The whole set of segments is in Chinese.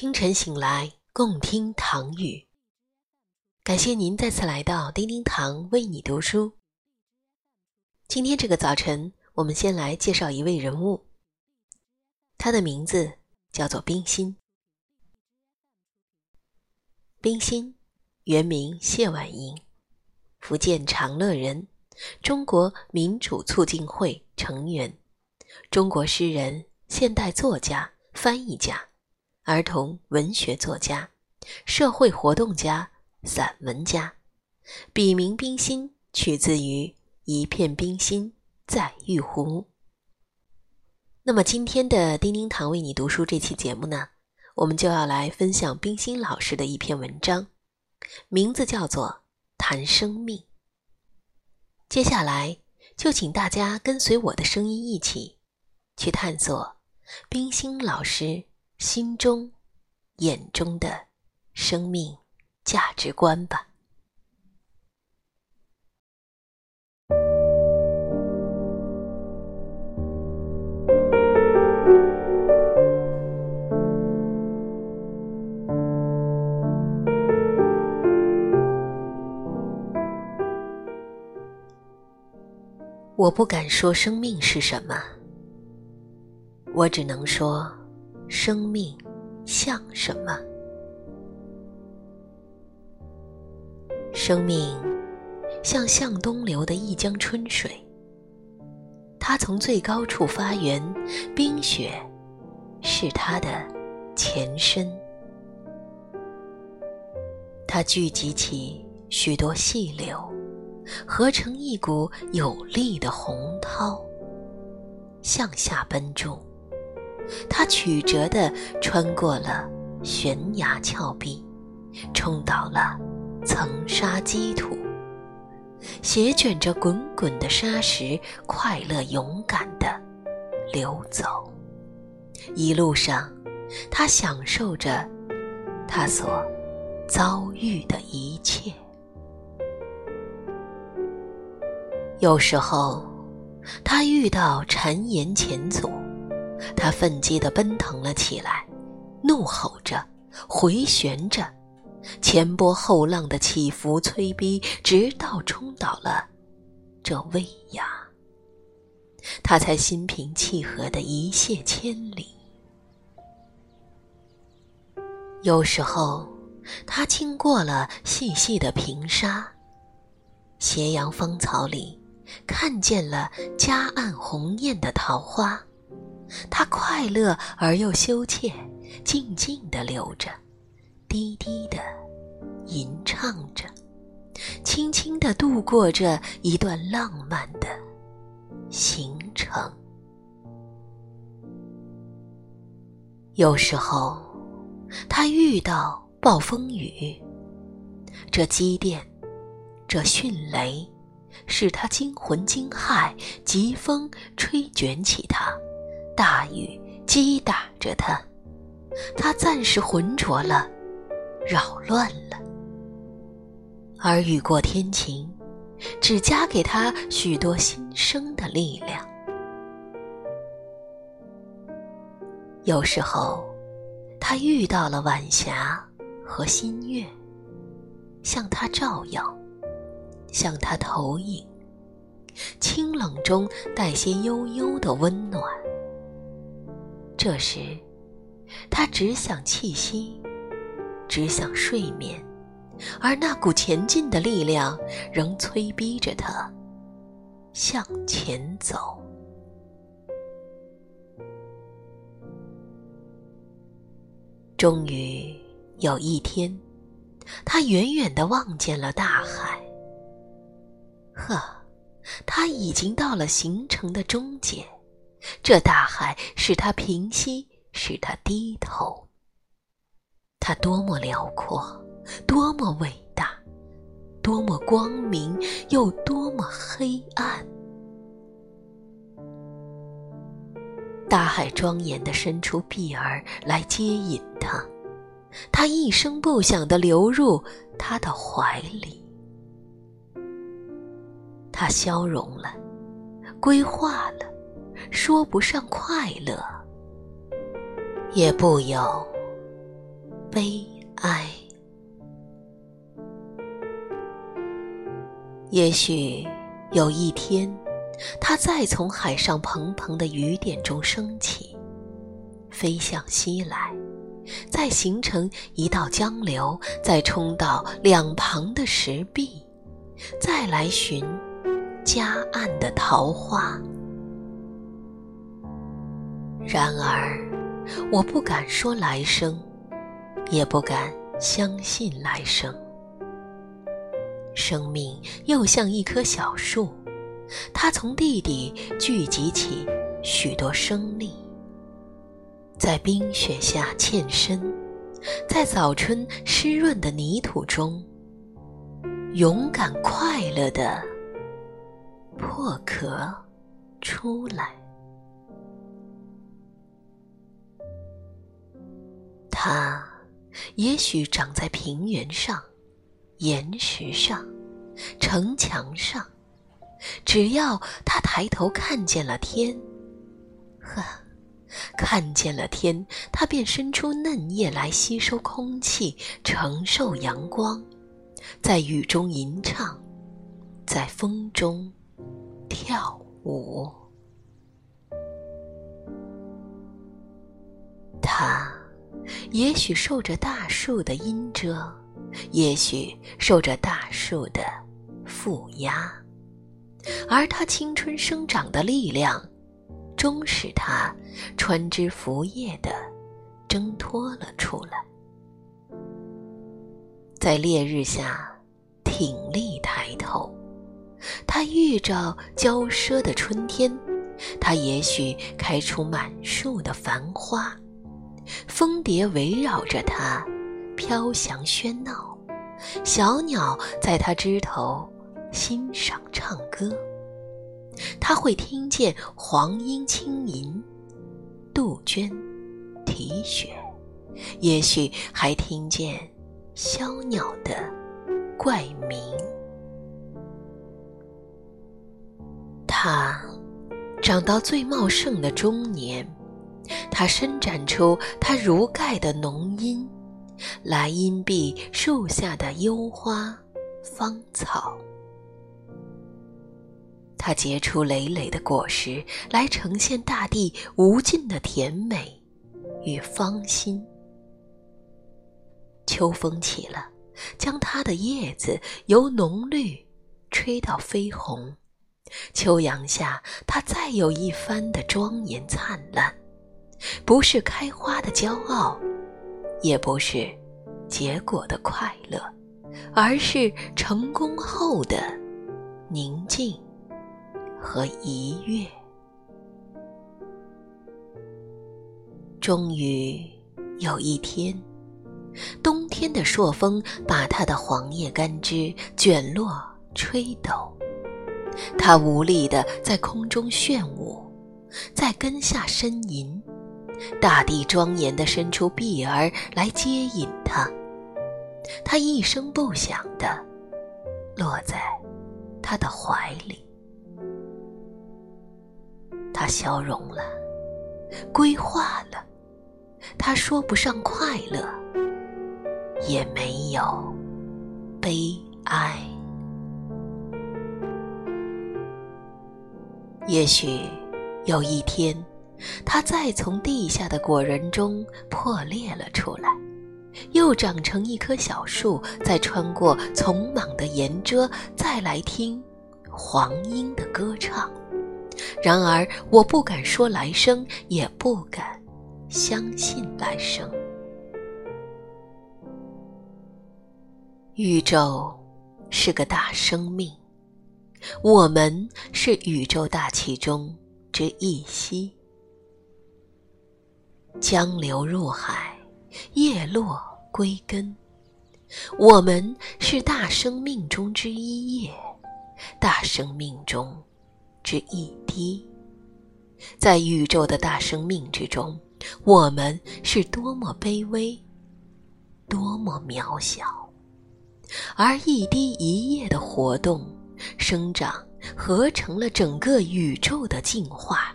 清晨醒来，共听唐语。感谢您再次来到叮叮堂为你读书。今天这个早晨，我们先来介绍一位人物，他的名字叫做冰心。冰心，原名谢婉莹，福建长乐人，中国民主促进会成员，中国诗人、现代作家、翻译家。儿童文学作家、社会活动家、散文家，笔名冰心取自于一片冰心在玉壶。那么今天的叮叮堂为你读书这期节目呢，我们就要来分享冰心老师的一篇文章，名字叫做《谈生命》。接下来就请大家跟随我的声音一起去探索冰心老师。心中、眼中的生命价值观吧。我不敢说生命是什么，我只能说。生命像什么？生命像向东流的一江春水，它从最高处发源，冰雪是它的前身。它聚集起许多细流，合成一股有力的洪涛，向下奔注。它曲折地穿过了悬崖峭壁，冲倒了层沙积土，斜卷着滚滚的沙石，快乐勇敢地流走。一路上，他享受着他所遭遇的一切。有时候，他遇到谗言前阻。他奋激地奔腾了起来，怒吼着，回旋着，前波后浪的起伏催逼，直到冲倒了这危崖，他才心平气和地一泻千里。有时候，他经过了细细的平沙，斜阳芳草里，看见了夹岸红艳的桃花。他快乐而又羞怯，静静地流着，低低地吟唱着，轻轻地度过着一段浪漫的行程。有时候，他遇到暴风雨，这积电，这迅雷，使他惊魂惊骇；疾风吹卷起他。大雨击打着他，他暂时浑浊了，扰乱了。而雨过天晴，只加给他许多新生的力量。有时候，他遇到了晚霞和新月，向他照耀，向他投影，清冷中带些悠悠的温暖。这时，他只想气息，只想睡眠，而那股前进的力量仍催逼着他向前走。终于有一天，他远远的望见了大海。呵，他已经到了行程的终结。这大海使他平息，使他低头。它多么辽阔，多么伟大，多么光明，又多么黑暗！大海庄严地伸出臂儿来接引他，他一声不响地流入他的怀里。他消融了，归化了。说不上快乐，也不有悲哀。也许有一天，它再从海上蓬蓬的雨点中升起，飞向西来，再形成一道江流，再冲到两旁的石壁，再来寻夹岸的桃花。然而，我不敢说来生，也不敢相信来生。生命又像一棵小树，它从地底聚集起许多生力，在冰雪下欠身，在早春湿润的泥土中，勇敢快乐地破壳出来。它也许长在平原上。岩石上，城墙上，只要他抬头看见了天，呵，看见了天，他便伸出嫩叶来吸收空气，承受阳光，在雨中吟唱，在风中跳舞。他也许受着大树的阴遮。也许受着大树的负压，而他青春生长的力量，终使他穿枝拂叶的挣脱了出来，在烈日下挺立抬头。他遇着骄奢的春天，他也许开出满树的繁花，蜂蝶围绕着它。飘翔喧闹，小鸟在它枝头欣赏唱歌。它会听见黄莺轻吟，杜鹃啼血，也许还听见枭鸟的怪鸣。它长到最茂盛的中年，它伸展出它如盖的浓荫。来荫蔽树下的幽花芳草，它结出累累的果实，来呈现大地无尽的甜美与芳心。秋风起了，将它的叶子由浓绿吹到绯红。秋阳下，它再有一番的庄严灿烂，不是开花的骄傲。也不是结果的快乐，而是成功后的宁静和愉悦。终于有一天，冬天的朔风把它的黄叶干枝卷落、吹抖，它无力地在空中炫舞，在根下呻吟。大地庄严地伸出臂儿来接引他，他一声不响地落在他的怀里。他消融了，归化了。他说不上快乐，也没有悲哀。也许有一天。它再从地下的果仁中破裂了出来，又长成一棵小树，再穿过丛莽的岩遮，再来听黄莺的歌唱。然而，我不敢说来生，也不敢相信来生。宇宙是个大生命，我们是宇宙大气中之一息。江流入海，叶落归根。我们是大生命中之一叶，大生命中之一滴。在宇宙的大生命之中，我们是多么卑微，多么渺小。而一滴一叶的活动、生长，合成了整个宇宙的进化、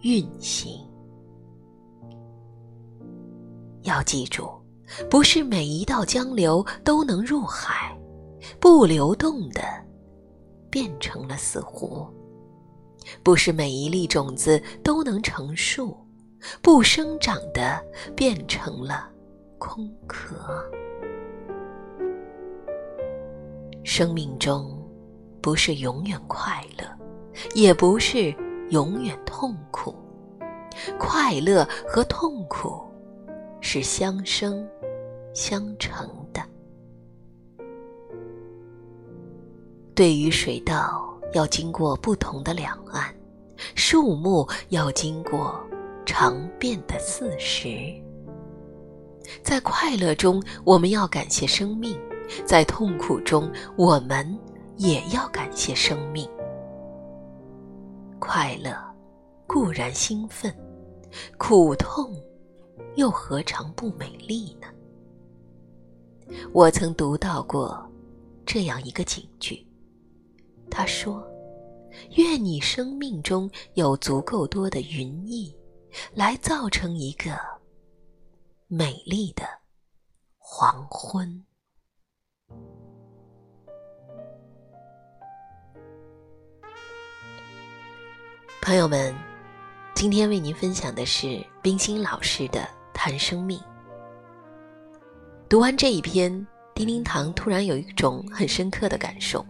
运行。要记住，不是每一道江流都能入海，不流动的变成了死湖；不是每一粒种子都能成树，不生长的变成了空壳。生命中不是永远快乐，也不是永远痛苦，快乐和痛苦是相生。相成的。对于水稻要经过不同的两岸，树木要经过常变的四时。在快乐中，我们要感谢生命；在痛苦中，我们也要感谢生命。快乐固然兴奋，苦痛又何尝不美丽呢？我曾读到过这样一个警句，他说：“愿你生命中有足够多的云翳，来造成一个美丽的黄昏。”朋友们，今天为您分享的是冰心老师的《谈生命》。读完这一篇，叮叮堂突然有一种很深刻的感受，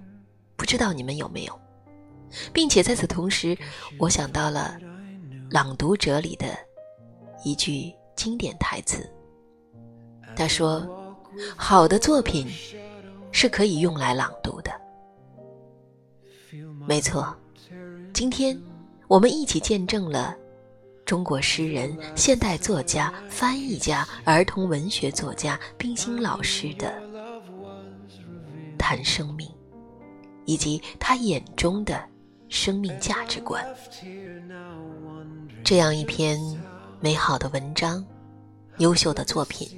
不知道你们有没有？并且在此同时，我想到了《朗读者》里的一句经典台词。他说：“好的作品是可以用来朗读的。”没错，今天我们一起见证了。中国诗人、现代作家、翻译家、儿童文学作家冰心老师的谈生命，以及他眼中的生命价值观。这样一篇美好的文章、优秀的作品，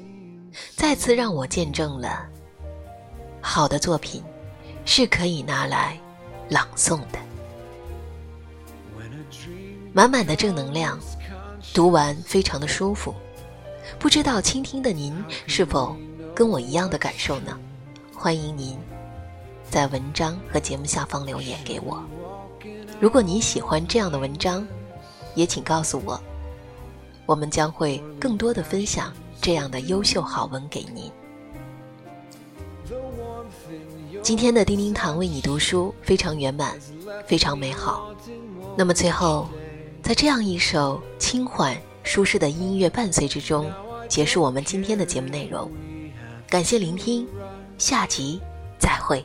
再次让我见证了好的作品是可以拿来朗诵的，满满的正能量。读完非常的舒服，不知道倾听的您是否跟我一样的感受呢？欢迎您在文章和节目下方留言给我。如果您喜欢这样的文章，也请告诉我，我们将会更多的分享这样的优秀好文给您。今天的叮叮堂为你读书非常圆满，非常美好。那么最后。在这样一首轻缓、舒适的音乐伴随之中，结束我们今天的节目内容。感谢聆听，下集再会。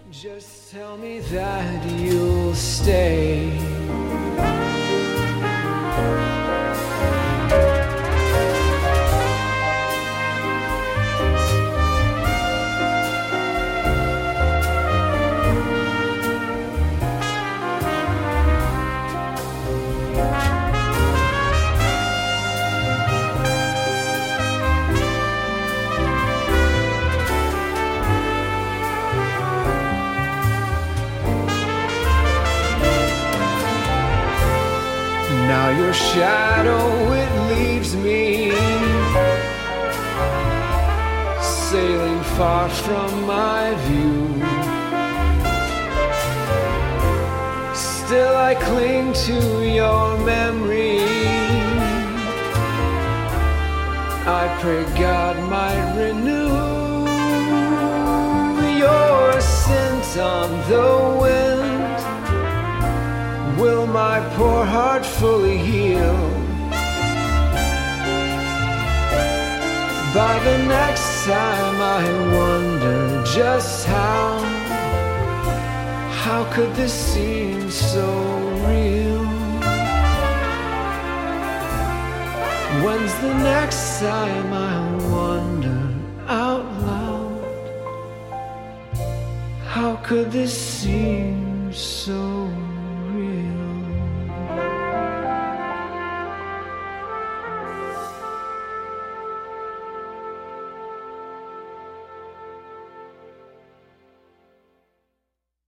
From my view. Still I cling to your memory. I pray God might renew your scent on the wind. Will my poor heart fully heal? By the next time I wonder just how How could this seem so real? When's the next time I wonder out loud How could this seem so